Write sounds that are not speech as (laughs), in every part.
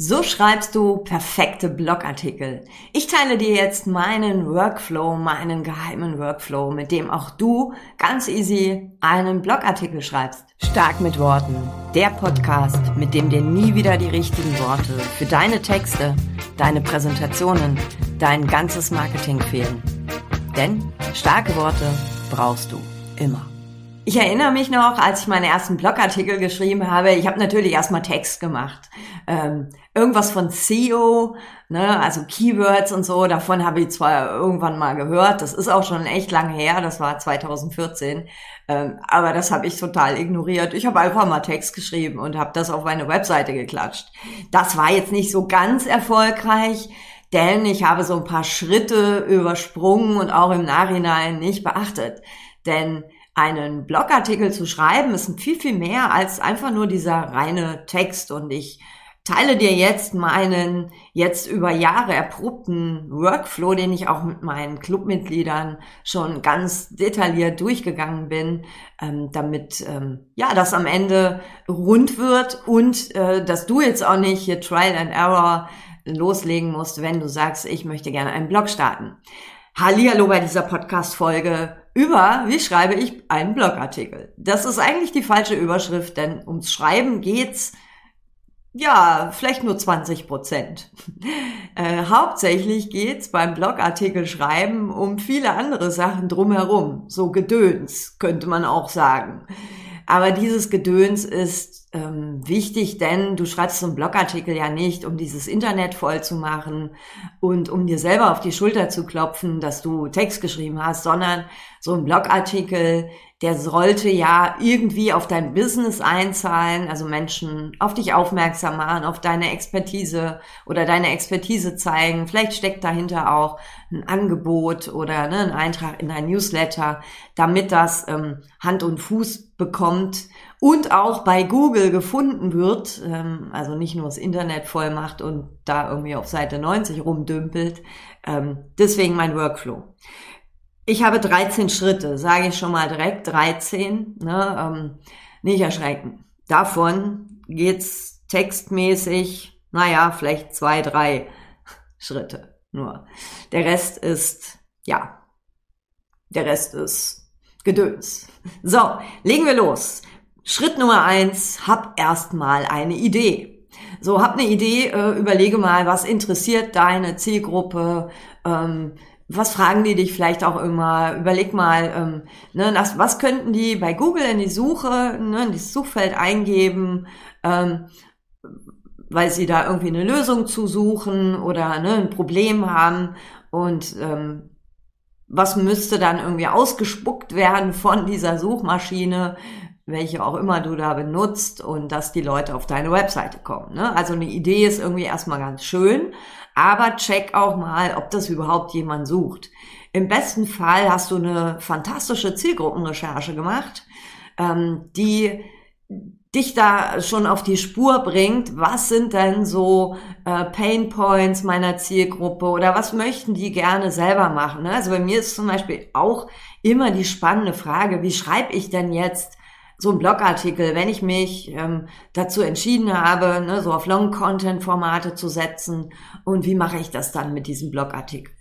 So schreibst du perfekte Blogartikel. Ich teile dir jetzt meinen Workflow, meinen geheimen Workflow, mit dem auch du ganz easy einen Blogartikel schreibst. Stark mit Worten. Der Podcast, mit dem dir nie wieder die richtigen Worte für deine Texte, deine Präsentationen, dein ganzes Marketing fehlen. Denn starke Worte brauchst du immer. Ich erinnere mich noch, als ich meine ersten Blogartikel geschrieben habe, ich habe natürlich erstmal Text gemacht. Ähm, irgendwas von SEO, ne, also Keywords und so, davon habe ich zwar irgendwann mal gehört, das ist auch schon echt lange her, das war 2014, ähm, aber das habe ich total ignoriert. Ich habe einfach mal Text geschrieben und habe das auf meine Webseite geklatscht. Das war jetzt nicht so ganz erfolgreich, denn ich habe so ein paar Schritte übersprungen und auch im Nachhinein nicht beachtet. Denn einen Blogartikel zu schreiben ist viel, viel mehr als einfach nur dieser reine Text. Und ich teile dir jetzt meinen jetzt über Jahre erprobten Workflow, den ich auch mit meinen Clubmitgliedern schon ganz detailliert durchgegangen bin, ähm, damit ähm, ja das am Ende rund wird und äh, dass du jetzt auch nicht hier Trial and Error loslegen musst, wenn du sagst, ich möchte gerne einen Blog starten. Hallihallo bei dieser Podcast-Folge über, wie schreibe ich einen Blogartikel. Das ist eigentlich die falsche Überschrift, denn ums Schreiben geht's ja, vielleicht nur 20 Prozent. (laughs) Äh, hauptsächlich geht's beim Blogartikel schreiben um viele andere Sachen drumherum. So Gedöns, könnte man auch sagen. Aber dieses Gedöns ist ähm, wichtig, denn du schreibst so einen Blogartikel ja nicht, um dieses Internet voll zu machen und um dir selber auf die Schulter zu klopfen, dass du Text geschrieben hast, sondern so ein Blogartikel, der sollte ja irgendwie auf dein Business einzahlen, also Menschen auf dich aufmerksam machen, auf deine Expertise oder deine Expertise zeigen. Vielleicht steckt dahinter auch ein Angebot oder ne, ein Eintrag in ein Newsletter, damit das ähm, Hand und Fuß bekommt und auch bei Google gefunden wird, ähm, also nicht nur das Internet voll macht und da irgendwie auf Seite 90 rumdümpelt. Ähm, deswegen mein Workflow. Ich habe 13 Schritte, sage ich schon mal direkt, 13, ne, ähm, nicht erschrecken. Davon geht's textmäßig, naja, vielleicht zwei, drei (laughs) Schritte nur. Der Rest ist, ja, der Rest ist Gedöns. So, legen wir los. Schritt Nummer eins, hab erstmal eine Idee. So, hab eine Idee, äh, überlege mal, was interessiert deine Zielgruppe, ähm, was fragen die dich vielleicht auch immer? Überleg mal, ähm, ne, was könnten die bei Google in die Suche, ne, in das Suchfeld eingeben, ähm, weil sie da irgendwie eine Lösung zu suchen oder ne, ein Problem haben und was müsste dann irgendwie ausgespuckt werden von dieser Suchmaschine, welche auch immer du da benutzt und dass die Leute auf deine Webseite kommen. Ne? Also eine Idee ist irgendwie erstmal ganz schön, aber check auch mal, ob das überhaupt jemand sucht. Im besten Fall hast du eine fantastische Zielgruppenrecherche gemacht, ähm, die dich da schon auf die Spur bringt, was sind denn so äh, Pain Points meiner Zielgruppe oder was möchten die gerne selber machen. Ne? Also bei mir ist zum Beispiel auch immer die spannende Frage, wie schreibe ich denn jetzt so ein Blogartikel, wenn ich mich ähm, dazu entschieden habe, ne, so auf Long-Content-Formate zu setzen und wie mache ich das dann mit diesem Blogartikel?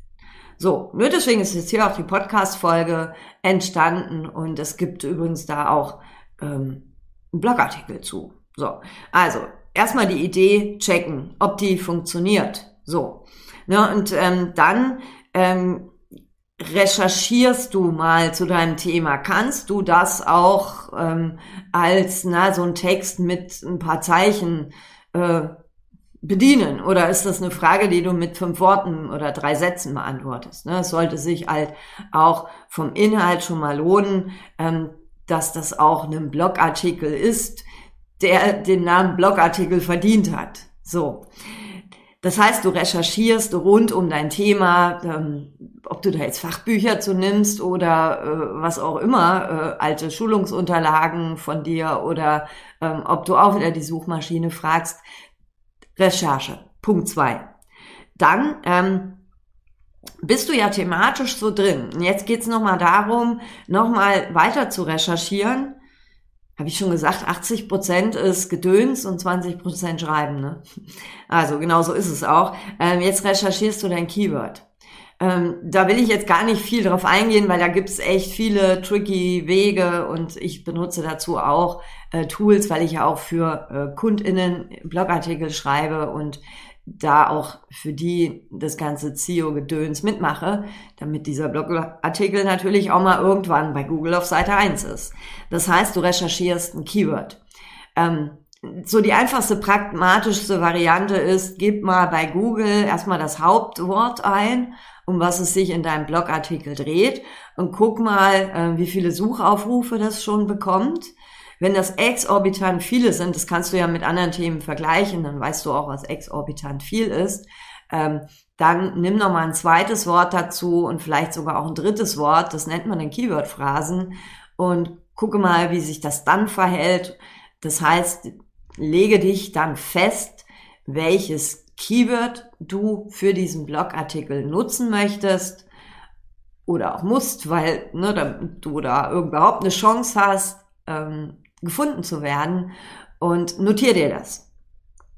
So, nur deswegen ist jetzt hier auch die Podcast-Folge entstanden und es gibt übrigens da auch ähm, einen Blogartikel zu. So, also erstmal die Idee checken, ob die funktioniert. So, ne, und ähm, dann ähm, recherchierst du mal zu deinem Thema? Kannst du das auch ähm, als na, so ein Text mit ein paar Zeichen äh, bedienen? Oder ist das eine Frage, die du mit fünf Worten oder drei Sätzen beantwortest? Ne? Es sollte sich halt auch vom Inhalt schon mal lohnen, ähm, dass das auch ein Blogartikel ist, der den Namen Blogartikel verdient hat. So. Das heißt, du recherchierst rund um dein Thema, ähm, ob du da jetzt Fachbücher zu nimmst oder äh, was auch immer, äh, alte Schulungsunterlagen von dir oder ähm, ob du auch wieder die Suchmaschine fragst. Recherche. Punkt zwei. Dann ähm, bist du ja thematisch so drin. Jetzt geht's nochmal darum, nochmal weiter zu recherchieren habe ich schon gesagt, 80 Prozent ist Gedöns und 20 Prozent Schreiben. Ne? Also genau so ist es auch. Ähm, jetzt recherchierst du dein Keyword. Ähm, da will ich jetzt gar nicht viel drauf eingehen, weil da gibt's echt viele tricky Wege und ich benutze dazu auch äh, Tools, weil ich ja auch für äh, KundInnen Blogartikel schreibe und da auch für die das ganze CEO-Gedöns mitmache, damit dieser Blogartikel natürlich auch mal irgendwann bei Google auf Seite 1 ist. Das heißt, du recherchierst ein Keyword. Ähm, so die einfachste, pragmatischste Variante ist, gib mal bei Google erstmal das Hauptwort ein, um was es sich in deinem Blogartikel dreht und guck mal, äh, wie viele Suchaufrufe das schon bekommt. Wenn das exorbitant viele sind, das kannst du ja mit anderen Themen vergleichen, dann weißt du auch, was exorbitant viel ist. Ähm, dann nimm noch mal ein zweites Wort dazu und vielleicht sogar auch ein drittes Wort, das nennt man den Keyword-Phrasen und gucke mal, wie sich das dann verhält. Das heißt, lege dich dann fest, welches Keyword du für diesen Blogartikel nutzen möchtest oder auch musst, weil ne, du da überhaupt eine Chance hast, ähm, gefunden zu werden und notier dir das.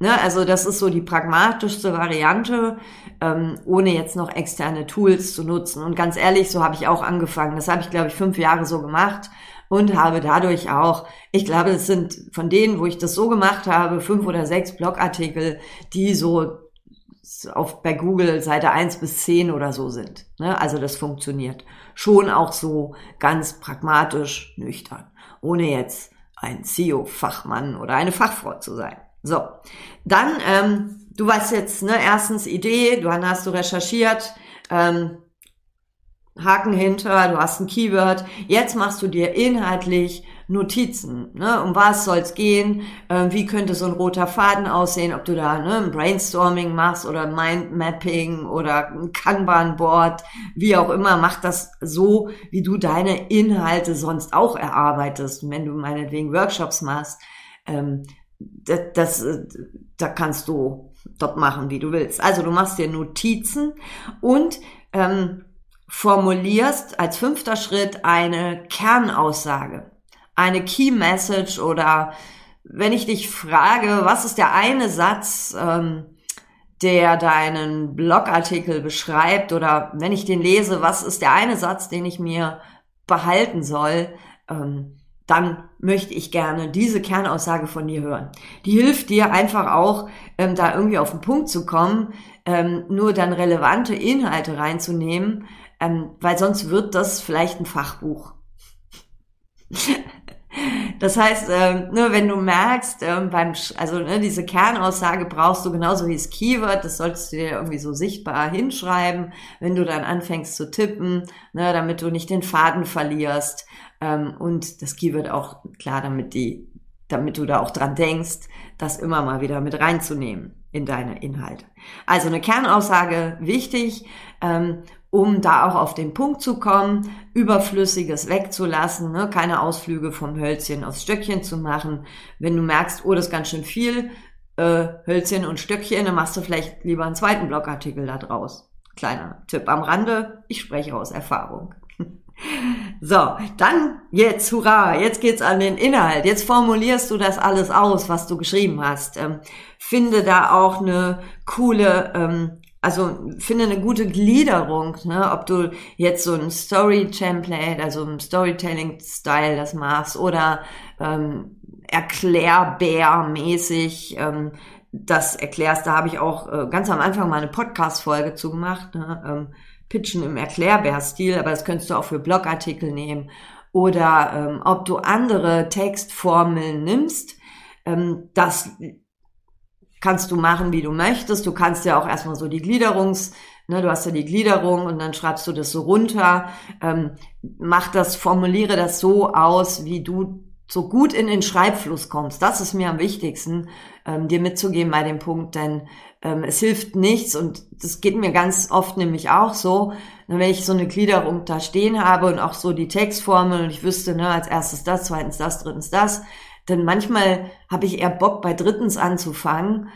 Ne, also das ist so die pragmatischste Variante, ähm, ohne jetzt noch externe Tools zu nutzen. Und ganz ehrlich, so habe ich auch angefangen. Das habe ich, glaube ich, fünf Jahre so gemacht und habe dadurch auch, ich glaube, es sind von denen, wo ich das so gemacht habe, fünf oder sechs Blogartikel, die so auf, bei Google Seite eins bis zehn oder so sind. Ne? Also das funktioniert. Schon auch so ganz pragmatisch, nüchtern, ohne jetzt ein SEO-Fachmann oder eine Fachfrau zu sein. So, dann, ähm, du weißt jetzt, ne, erstens Idee, du hast du recherchiert, ähm, Haken hinter, du hast ein Keyword. Jetzt machst du dir inhaltlich Notizen. Ne? Um was soll's gehen? Äh, wie könnte so ein roter Faden aussehen? Ob du da ne, ein Brainstorming machst oder Mindmapping oder ein Kanban-Board, wie auch immer. Mach das so, wie du deine Inhalte sonst auch erarbeitest. Und wenn du meinetwegen Workshops machst, ähm, das, das, äh, da kannst du dort machen, wie du willst. Also du machst dir Notizen und ähm, formulierst als fünfter Schritt eine Kernaussage, eine Key Message oder wenn ich dich frage, was ist der eine Satz, ähm, der deinen Blogartikel beschreibt oder wenn ich den lese, was ist der eine Satz, den ich mir behalten soll, ähm, dann möchte ich gerne diese Kernaussage von dir hören. Die hilft dir einfach auch, ähm, da irgendwie auf den Punkt zu kommen, ähm, nur dann relevante Inhalte reinzunehmen, ähm, weil sonst wird das vielleicht ein Fachbuch. Das heißt, ähm, ne, wenn du merkst, ähm, beim, also ne, diese Kernaussage brauchst du genauso wie das Keyword, das solltest du dir irgendwie so sichtbar hinschreiben, wenn du dann anfängst zu tippen, ne, damit du nicht den Faden verlierst ähm, und das Keyword auch klar, damit die, damit du da auch dran denkst, das immer mal wieder mit reinzunehmen in deine Inhalte. Also eine Kernaussage wichtig ähm, um da auch auf den Punkt zu kommen, Überflüssiges wegzulassen, ne? keine Ausflüge vom Hölzchen aufs Stöckchen zu machen. Wenn du merkst, oh, das ist ganz schön viel, äh, Hölzchen und Stöckchen, dann machst du vielleicht lieber einen zweiten Blogartikel da draus. Kleiner Tipp am Rande, ich spreche aus Erfahrung. (laughs) So, dann jetzt, hurra, jetzt geht's an den Inhalt. Jetzt formulierst du das alles aus, was du geschrieben hast. Ähm, finde da auch eine coole ähm, also finde eine gute Gliederung, ne? ob du jetzt so ein Story-Template, also ein Storytelling-Style das machst oder ähm, erklärbär-mäßig ähm, das erklärst. Da habe ich auch äh, ganz am Anfang mal eine Podcast-Folge zu gemacht, ne? ähm, Pitchen im Erklärbär-Stil, aber das könntest du auch für Blogartikel nehmen. Oder ähm, ob du andere Textformeln nimmst, ähm, das kannst du machen, wie du möchtest. Du kannst ja auch erstmal so die Gliederungs, ne, du hast ja die Gliederung und dann schreibst du das so runter. Ähm, mach das, formuliere das so aus, wie du so gut in den Schreibfluss kommst. Das ist mir am wichtigsten, ähm, dir mitzugeben bei dem Punkt, denn ähm, es hilft nichts und das geht mir ganz oft nämlich auch so, wenn ich so eine Gliederung da stehen habe und auch so die Textformel und ich wüsste, ne, als erstes das, zweitens das, drittens das, denn manchmal habe ich eher Bock, bei drittens anzufangen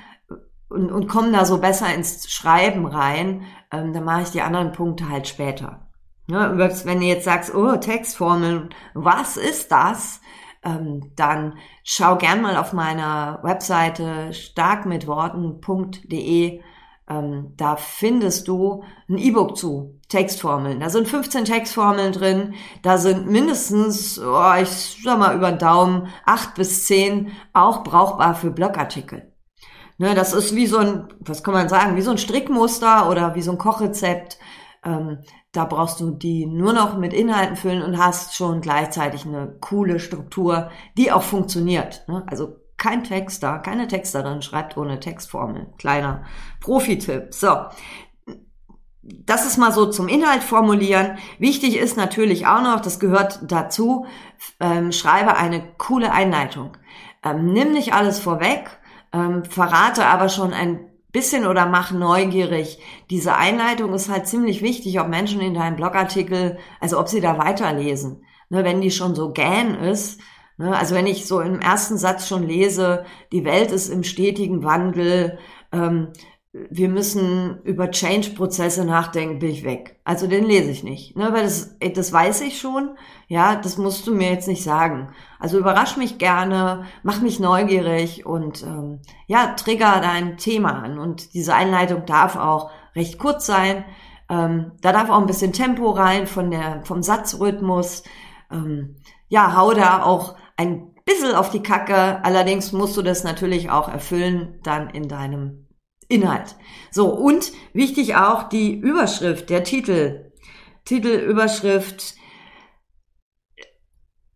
und, und komme da so besser ins Schreiben rein. Ähm, dann mache ich die anderen Punkte halt später. Ja, wenn du jetzt sagst, oh, Textformeln, was ist das? ähm, dann schau gern mal auf meiner Webseite starkmitworten.de. Ähm, da findest du ein E-Book zu Textformeln. Da sind 15 Textformeln drin. Da sind mindestens, oh, ich sag mal über den Daumen, acht bis zehn auch brauchbar für Blogartikel. Ne, das ist wie so ein, was kann man sagen, wie so ein Strickmuster oder wie so ein Kochrezept. Ähm, da brauchst du die nur noch mit Inhalten füllen und hast schon gleichzeitig eine coole Struktur, die auch funktioniert. Ne? Also kein Texter, keine Texterin schreibt ohne Textformel. Kleiner Profi-Tipp. So. Das ist mal so zum Inhalt formulieren. Wichtig ist natürlich auch noch, das gehört dazu, ähm, schreibe eine coole Einleitung. Ähm, nimm nicht alles vorweg, ähm, verrate aber schon ein bisschen oder mach neugierig. Diese Einleitung ist halt ziemlich wichtig, ob Menschen in deinem Blogartikel, also ob sie da weiterlesen. Ne, wenn die schon so gähn ist, also wenn ich so im ersten Satz schon lese, die Welt ist im stetigen Wandel, ähm, wir müssen über Change-Prozesse nachdenken, bin ich weg. Also den lese ich nicht, ne, weil das, das weiß ich schon. Ja, das musst du mir jetzt nicht sagen. Also überrasch mich gerne, mach mich neugierig und ähm, ja, trigger dein Thema an. Und diese Einleitung darf auch recht kurz sein. Ähm, da darf auch ein bisschen Tempo rein von der vom Satzrhythmus. Ähm, ja, hau da auch ein bisschen auf die Kacke. Allerdings musst du das natürlich auch erfüllen dann in deinem Inhalt. So, und wichtig auch die Überschrift, der Titel. Titelüberschrift.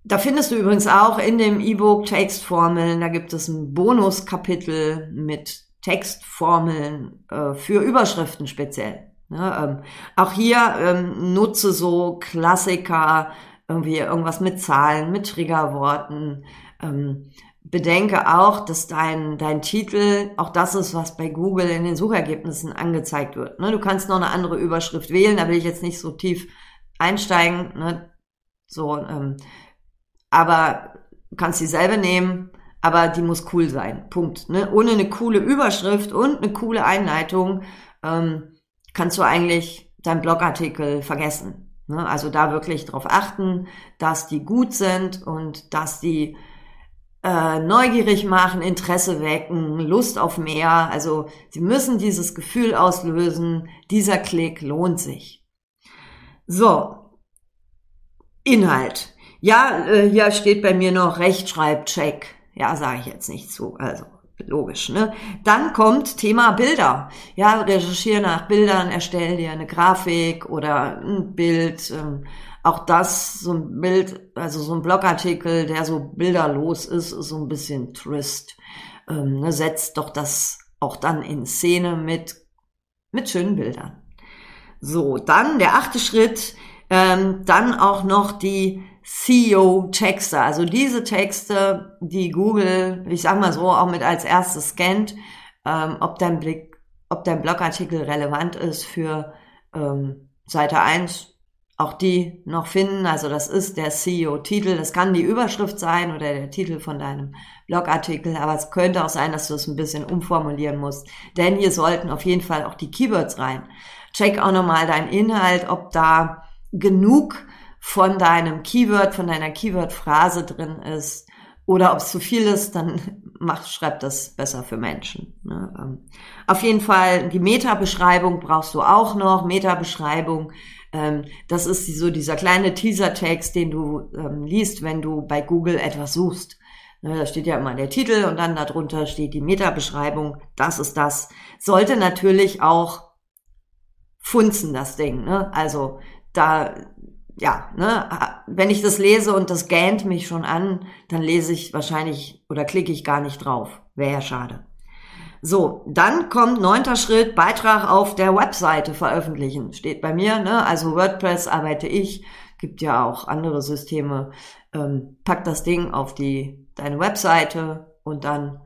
Da findest du übrigens auch in dem E-Book Textformeln, da gibt es ein Bonuskapitel mit Textformeln äh, für Überschriften speziell. Ja, ähm, auch hier ähm, nutze so Klassiker, irgendwie irgendwas mit Zahlen, mit Triggerworten. Ähm, bedenke auch, dass dein, dein Titel auch das ist, was bei Google in den Suchergebnissen angezeigt wird. Ne? Du kannst noch eine andere Überschrift wählen, da will ich jetzt nicht so tief einsteigen. Ne? So, ähm, aber du kannst dieselbe nehmen, aber die muss cool sein. Punkt. Ne? Ohne eine coole Überschrift und eine coole Einleitung ähm, kannst du eigentlich deinen Blogartikel vergessen. Ne? Also da wirklich darauf achten, dass die gut sind und dass die äh, neugierig machen, Interesse wecken, Lust auf mehr. Also sie müssen dieses Gefühl auslösen, dieser Klick lohnt sich. So, Inhalt. Ja, äh, hier steht bei mir noch Rechtschreibcheck. Ja, sage ich jetzt nicht zu. Also logisch, ne? Dann kommt Thema Bilder. Ja, recherchiere nach Bildern, erstelle dir eine Grafik oder ein Bild. Ähm, auch das, so ein Bild, also so ein Blogartikel, der so bilderlos ist, ist so ein bisschen trist. Ähm, ne, setzt doch das auch dann in Szene mit, mit schönen Bildern. So, dann der achte Schritt, ähm, dann auch noch die SEO-Texte, also diese Texte, die Google, ich sag mal so, auch mit als erstes scannt, ähm, ob dein Blick, ob dein Blogartikel relevant ist für ähm, Seite 1 auch die noch finden. Also das ist der CEO-Titel. Das kann die Überschrift sein oder der Titel von deinem Blogartikel, aber es könnte auch sein, dass du es ein bisschen umformulieren musst. Denn hier sollten auf jeden Fall auch die Keywords rein. Check auch nochmal deinen Inhalt, ob da genug von deinem Keyword, von deiner Keyword-Phrase drin ist oder ob es zu viel ist, dann (laughs) mach, schreib das besser für Menschen. Ne? Ähm, auf jeden Fall die Meta-Beschreibung brauchst du auch noch. Meta-Beschreibung ähm, das ist so dieser kleine Teaser-Text, den du ähm, liest, wenn du bei Google etwas suchst. Ne, da steht ja immer der Titel und dann darunter steht die Meta-Beschreibung. Das ist das. Sollte natürlich auch funzen, das Ding. Ne? Also da, ja, ne, wenn ich das lese und das gähnt mich schon an, dann lese ich wahrscheinlich oder klicke ich gar nicht drauf. Wäre ja schade. So, dann kommt neunter Schritt, Beitrag auf der Webseite veröffentlichen. Steht bei mir, ne? Also WordPress arbeite ich, gibt ja auch andere Systeme. Ähm, pack das Ding auf die, deine Webseite und dann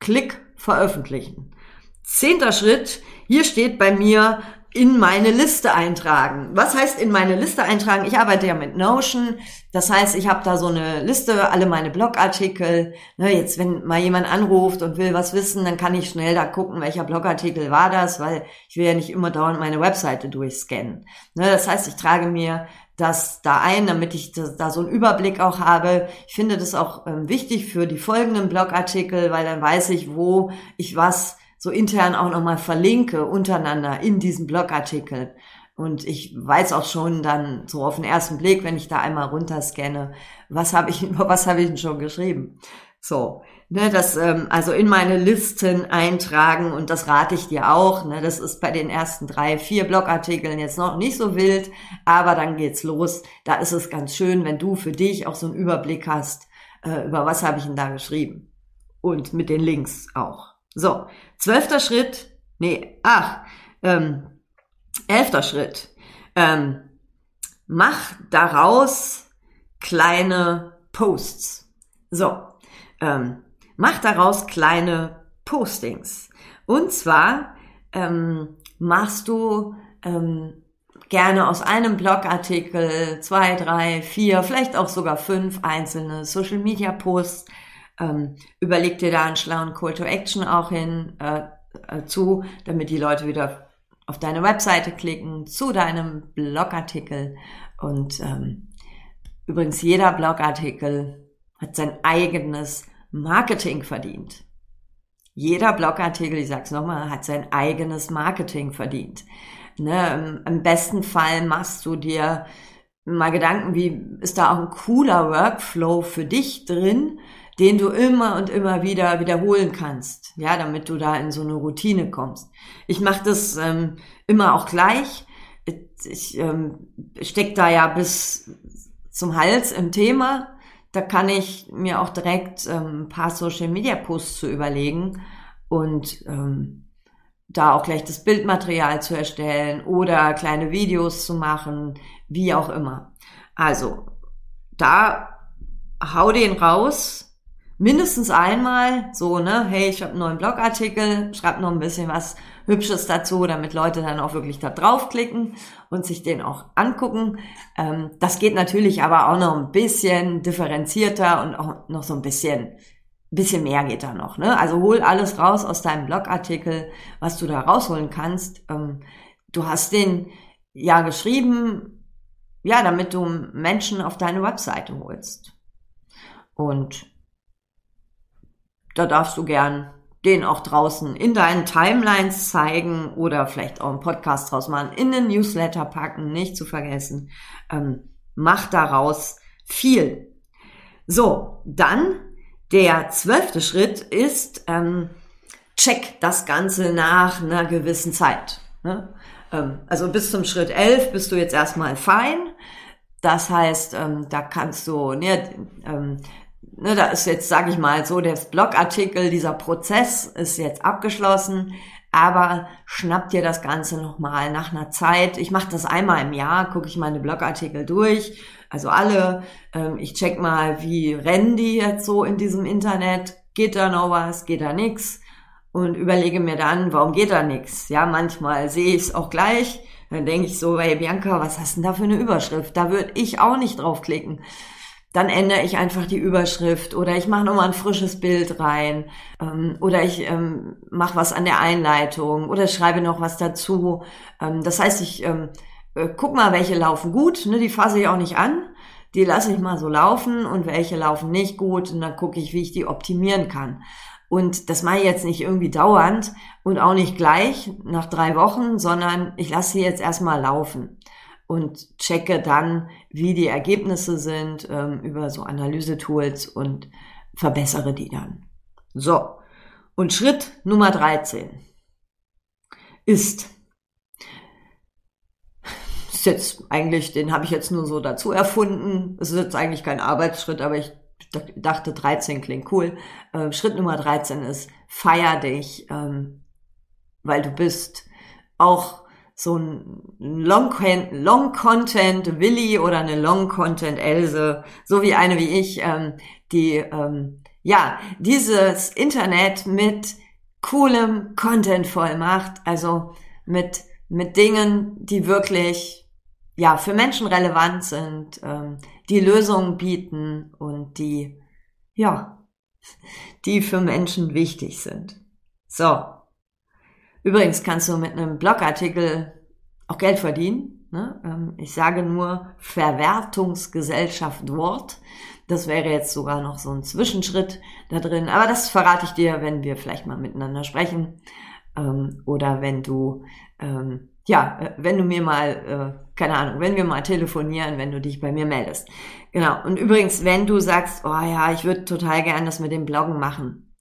klick veröffentlichen. Zehnter Schritt, hier steht bei mir in meine Liste eintragen. Was heißt in meine Liste eintragen? Ich arbeite ja mit Notion. Das heißt, ich habe da so eine Liste, alle meine Blogartikel. Ne, jetzt, wenn mal jemand anruft und will was wissen, dann kann ich schnell da gucken, welcher Blogartikel war das, weil ich will ja nicht immer dauernd meine Webseite durchscannen. Ne, das heißt, ich trage mir das da ein, damit ich da so einen Überblick auch habe. Ich finde das auch ähm, wichtig für die folgenden Blogartikel, weil dann weiß ich, wo ich was so intern auch nochmal verlinke untereinander in diesem Blogartikel. Und ich weiß auch schon dann so auf den ersten Blick, wenn ich da einmal runterscanne, was habe ich, über (laughs) was habe ich denn schon geschrieben? So, ne, das ähm, also in meine Listen eintragen und das rate ich dir auch. Ne, das ist bei den ersten drei, vier Blogartikeln jetzt noch nicht so wild, aber dann geht's los. Da ist es ganz schön, wenn du für dich auch so einen Überblick hast, äh, über was habe ich denn da geschrieben und mit den Links auch. So, zwölfter Schritt, nee, ach, ähm, elfter Schritt. Ähm, mach daraus kleine Posts. So, ähm, mach daraus kleine Postings. Und zwar ähm, machst du ähm, gerne aus einem Blogartikel zwei, drei, vier, vielleicht auch sogar fünf einzelne Social Media Posts. Ähm, überleg dir da einen schlauen Call to Action auch hin äh, äh, zu, damit die Leute wieder auf deine Webseite klicken, zu deinem Blogartikel. Und ähm, übrigens, jeder Blogartikel hat sein eigenes Marketing verdient. Jeder Blogartikel, ich sag's nochmal, hat sein eigenes Marketing verdient. Ne, Im besten Fall machst du dir mal Gedanken, wie ist da auch ein cooler Workflow für dich drin, den du immer und immer wieder wiederholen kannst, ja, damit du da in so eine Routine kommst. Ich mache das ähm, immer auch gleich. Ich ähm, steck da ja bis zum Hals im Thema da kann ich mir auch direkt ähm, ein paar Social Media Posts zu überlegen und ähm, da auch gleich das Bildmaterial zu erstellen oder kleine Videos zu machen, wie auch immer. Also, da hau den raus, mindestens einmal, so, ne, hey, ich habe einen neuen Blogartikel, schreib noch ein bisschen was Hübsches dazu, damit Leute dann auch wirklich da draufklicken und sich den auch angucken. Ähm, das geht natürlich aber auch noch ein bisschen differenzierter und auch noch so ein bisschen, bisschen mehr geht da noch. Ne? Also hol alles raus aus deinem Blogartikel, was du da rausholen kannst. Ähm, du hast den ja geschrieben, ja, damit du Menschen auf deine Webseite holst. Und da darfst du gern den auch draußen in deinen Timelines zeigen oder vielleicht auch einen Podcast draus machen, in den Newsletter packen, nicht zu vergessen. Ähm, mach daraus viel. So, dann der zwölfte Schritt ist, ähm, check das Ganze nach einer gewissen Zeit. Ne? Ähm, also bis zum Schritt elf bist du jetzt erstmal fein. Das heißt, ähm, da kannst du, ne, ähm, ne, da ist jetzt, sage ich mal, so der Blogartikel, dieser Prozess ist jetzt abgeschlossen, aber schnapp dir das Ganze nochmal nach einer Zeit. Ich mache das einmal im Jahr, gucke ich meine Blogartikel durch, also alle. Ähm, ich check mal, wie rennen die jetzt so in diesem Internet, geht da noch was, geht da nix und überlege mir dann, warum geht da nix. Ja, manchmal sehe ich es auch gleich. Dann denke ich so, hey Bianca, was hast denn da für eine Überschrift? Da würde ich auch nicht draufklicken dann ändere ich einfach die Überschrift oder ich mache nochmal ein frisches Bild rein ähm, oder ich ähm, mache was an der Einleitung oder schreibe noch was dazu. Ähm, das heißt, ich ähm, äh, guck mal, welche laufen gut, ne, die fasse ich auch nicht an, die lasse ich mal so laufen und welche laufen nicht gut und dann gucke ich, wie ich die optimieren kann. Und das mache ich jetzt nicht irgendwie dauernd und auch nicht gleich nach drei Wochen, sondern ich lasse sie jetzt erstmal laufen und checke dann, wie die Ergebnisse sind ähm, über so Analyse-Tools und verbessere die dann. So, und Schritt Nummer 13 ist, ist jetzt eigentlich, den habe ich jetzt nur so dazu erfunden. Es ist jetzt eigentlich kein Arbeitsschritt, aber ich dachte 13 klingt cool. Äh, Schritt Nummer 13 ist, feier dich, ähm, weil du bist auch so ein Long-Content Long Willi oder eine Long-Content Else, so wie eine wie ich, ähm, die ähm, ja dieses Internet mit coolem Content voll macht, also mit mit Dingen, die wirklich ja für Menschen relevant sind, ähm, die Lösungen bieten und die ja (laughs) die für Menschen wichtig sind. So, Übrigens kannst du mit einem Blogartikel auch Geld verdienen. Ne? Ähm, ich sage nur Verwertungsgesellschaft Wort. Das wäre jetzt sogar noch so ein Zwischenschritt da drin. Aber das verrate ich dir, wenn wir vielleicht mal miteinander sprechen. Ähm, oder wenn du, ähm, ja, äh, wenn du mir mal, äh, keine Ahnung, wenn wir mal telefonieren, wenn du dich bei mir meldest. Genau. Und übrigens, wenn du sagst, oh ja, ich würde total gern das mit dem Bloggen machen.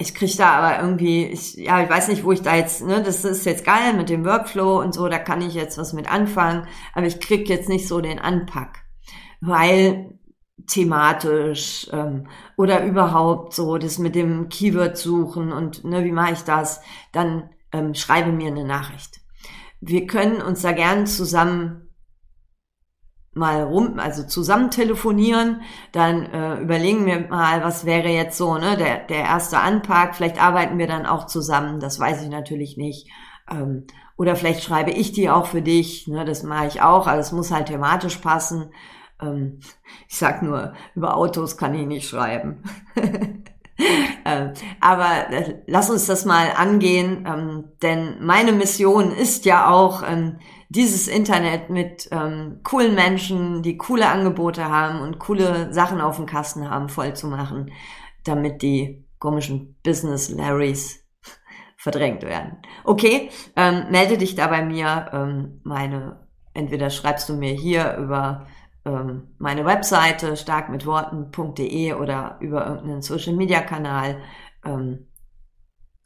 Ich krieg da aber irgendwie, ich, ja, ich weiß nicht, wo ich da jetzt, ne, das ist jetzt geil mit dem Workflow und so, da kann ich jetzt was mit anfangen, aber ich krieg jetzt nicht so den Anpack. Weil thematisch ähm, oder überhaupt so das mit dem Keyword suchen und ne, wie mache ich das, dann ähm, schreibe mir eine Nachricht. Wir können uns da gern zusammen mal rum, also zusammen telefonieren, dann äh, überlegen wir mal, was wäre jetzt so, ne, der, der erste Anpack, vielleicht arbeiten wir dann auch zusammen, das weiß ich natürlich nicht. Ähm, oder vielleicht schreibe ich die auch für dich, ne, das mache ich auch, also es muss halt thematisch passen. Ähm, ich sag nur, über Autos kann ich nicht schreiben. (laughs) ähm, aber äh, lass uns das mal angehen, ähm, denn meine Mission ist ja auch, ähm, dieses Internet mit coolen Menschen, die coole Angebote haben und coole Sachen auf dem Kasten haben, voll zu machen, damit die komischen Business Larrys (laughs) verdrängt werden. Okay, melde dich da bei mir. Meine, entweder schreibst du mir hier über ähm, meine Webseite starkmitworten.de oder über irgendeinen Social Media Kanal. Ähm,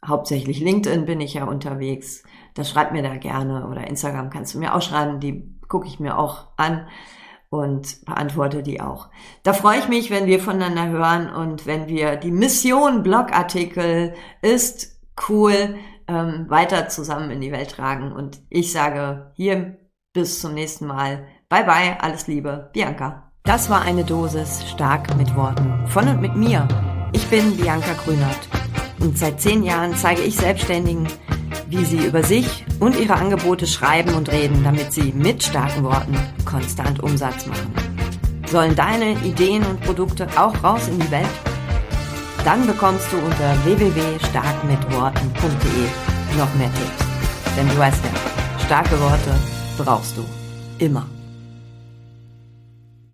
hauptsächlich LinkedIn bin ich ja unterwegs. Das schreibt mir da gerne oder Instagram kannst du mir auch schreiben. Die gucke ich mir auch an und beantworte die auch. Da freue ich mich, wenn wir voneinander hören und wenn wir die Mission Blogartikel ist cool ähm, weiter zusammen in die Welt tragen. Und ich sage hier bis zum nächsten Mal. Bye bye, alles Liebe, Bianca. Das war eine Dosis stark mit Worten von und mit mir. Ich bin Bianca Grünert und seit zehn Jahren zeige ich Selbstständigen, wie sie über sich und ihre Angebote schreiben und reden, damit sie mit starken Worten konstant Umsatz machen. Sollen deine Ideen und Produkte auch raus in die Welt? Dann bekommst du unter www.starkmitworten.de noch mehr Tipps. Denn du weißt ja, starke Worte brauchst du immer.